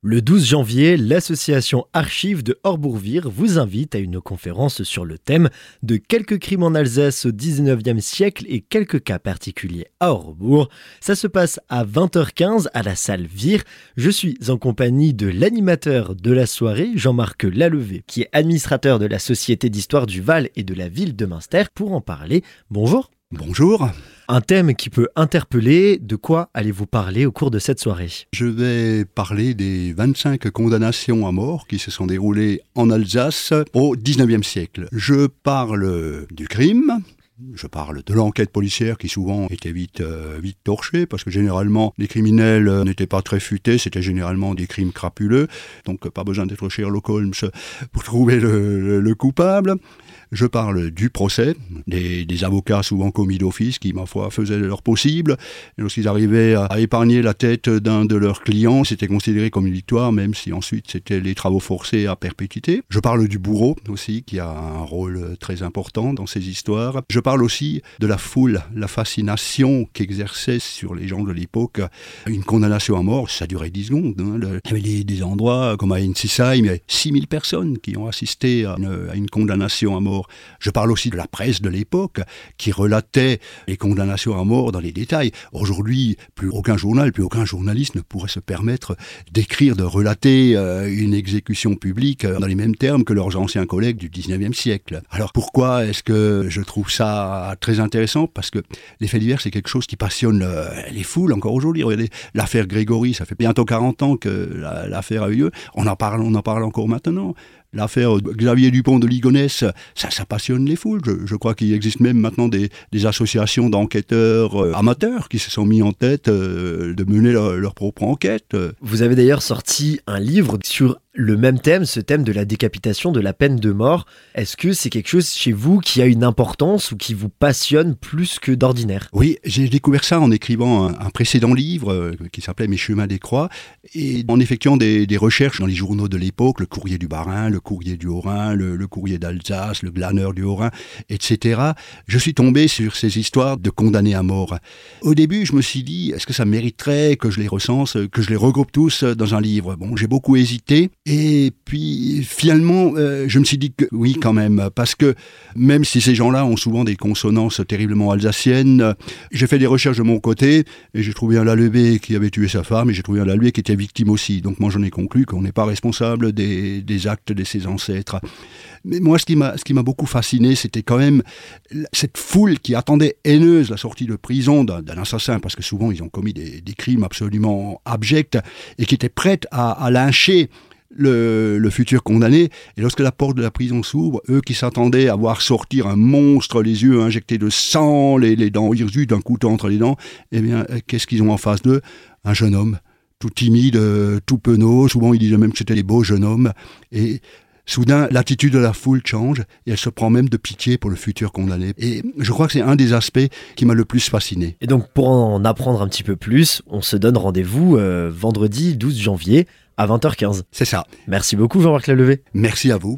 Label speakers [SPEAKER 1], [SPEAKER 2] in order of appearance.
[SPEAKER 1] Le 12 janvier, l'association Archives de Horbourvire vous invite à une conférence sur le thème de quelques crimes en Alsace au 19e siècle et quelques cas particuliers à Horbourg. Ça se passe à 20h15 à la salle Vire. Je suis en compagnie de l'animateur de la soirée, Jean-Marc Lalevé, qui est administrateur de la Société d'histoire du Val et de la ville de Münster, pour en parler. Bonjour.
[SPEAKER 2] Bonjour.
[SPEAKER 1] Un thème qui peut interpeller, de quoi allez-vous parler au cours de cette soirée?
[SPEAKER 2] Je vais parler des 25 condamnations à mort qui se sont déroulées en Alsace au 19e siècle. Je parle du crime, je parle de l'enquête policière qui souvent était vite, euh, vite torchée parce que généralement les criminels euh, n'étaient pas très futés, c'était généralement des crimes crapuleux, donc pas besoin d'être Sherlock Holmes pour trouver le coupable. Je parle du procès, des, avocats souvent commis d'office qui, ma foi, faisaient leur possible. Lorsqu'ils arrivaient à, épargner la tête d'un de leurs clients, c'était considéré comme une victoire, même si ensuite c'était les travaux forcés à perpétuité. Je parle du bourreau aussi, qui a un rôle très important dans ces histoires. Je parle aussi de la foule, la fascination qu'exerçait sur les gens de l'époque une condamnation à mort. Ça durait 10 secondes. Hein. Il y avait des, endroits comme à Ensisheim, il y avait 6000 personnes qui ont assisté à une condamnation à mort je parle aussi de la presse de l'époque qui relatait les condamnations à mort dans les détails. Aujourd'hui, plus aucun journal, plus aucun journaliste ne pourrait se permettre d'écrire, de relater euh, une exécution publique euh, dans les mêmes termes que leurs anciens collègues du 19e siècle. Alors pourquoi est-ce que je trouve ça très intéressant Parce que les faits divers, c'est quelque chose qui passionne euh, les foules encore aujourd'hui. L'affaire Grégory, ça fait bientôt 40 ans que l'affaire a eu lieu. On en parle, on en parle encore maintenant. L'affaire Xavier Dupont de Ligonnès, ça, ça passionne les foules. Je, crois qu'il existe même maintenant des, associations d'enquêteurs euh, amateurs qui se sont mis en tête euh, de mener leur, propre enquête.
[SPEAKER 1] Vous avez d'ailleurs sorti un livre sur le même thème, ce thème de la décapitation, de la peine de mort. Est-ce que c'est quelque chose chez vous qui a une importance ou qui vous passionne plus que d'ordinaire?
[SPEAKER 2] Oui, j'ai découvert ça en écrivant un, précédent livre euh, qui s'appelait Mes chemins des croix et en effectuant des, recherches dans les journaux de l'époque, le courrier du Bas-Rhin, le courrier du Haut-Rhin, le, courrier d'Alsace, le glaneur du Haut-Rhin, etc. Je suis tombé sur ces histoires de condamnés à mort. Au début, je me suis dit, est-ce que ça mériterait que je les recense, que je les regroupe tous dans un livre? Bon, j'ai beaucoup hésité et puis finalement, euh, je me suis dit que oui quand même, parce que même si ces gens-là ont souvent des consonances terriblement alsaciennes, j'ai fait des recherches de mon côté et j'ai trouvé un Lalebé qui avait tué sa femme et j'ai trouvé un Lalebé qui était victime aussi. Donc moi j'en ai conclu qu'on n'est pas responsable des, actes de ses ancêtres. Mais moi ce qui m'a beaucoup fasciné, c'était quand même cette foule qui attendait haineuse la sortie de prison d'un assassin, parce que souvent ils ont commis des, crimes absolument abjects et qui était prête à, lyncher le, futur condamné. Et lorsque la porte de la prison s'ouvre, eux qui s'attendaient à voir sortir un monstre, les yeux injectés de sang, les, dents hirsues d'un couteau entre les dents, eh bien, qu'est-ce qu'ils ont en face d'eux? Un jeune homme, tout timide, euh, tout penaud. Souvent, ils disaient même que c'était des beaux jeunes hommes. Et Soudain, l'attitude de la foule change et elle se prend même de pitié pour le futur condamné. Et je crois que c'est un des aspects qui m'a le plus fasciné.
[SPEAKER 1] Et donc, pour en apprendre un petit peu plus, on se donne rendez-vous euh, vendredi 12 janvier à 20h15.
[SPEAKER 2] C'est ça.
[SPEAKER 1] Merci beaucoup Jean-Marc Lalevé.
[SPEAKER 2] Merci à vous.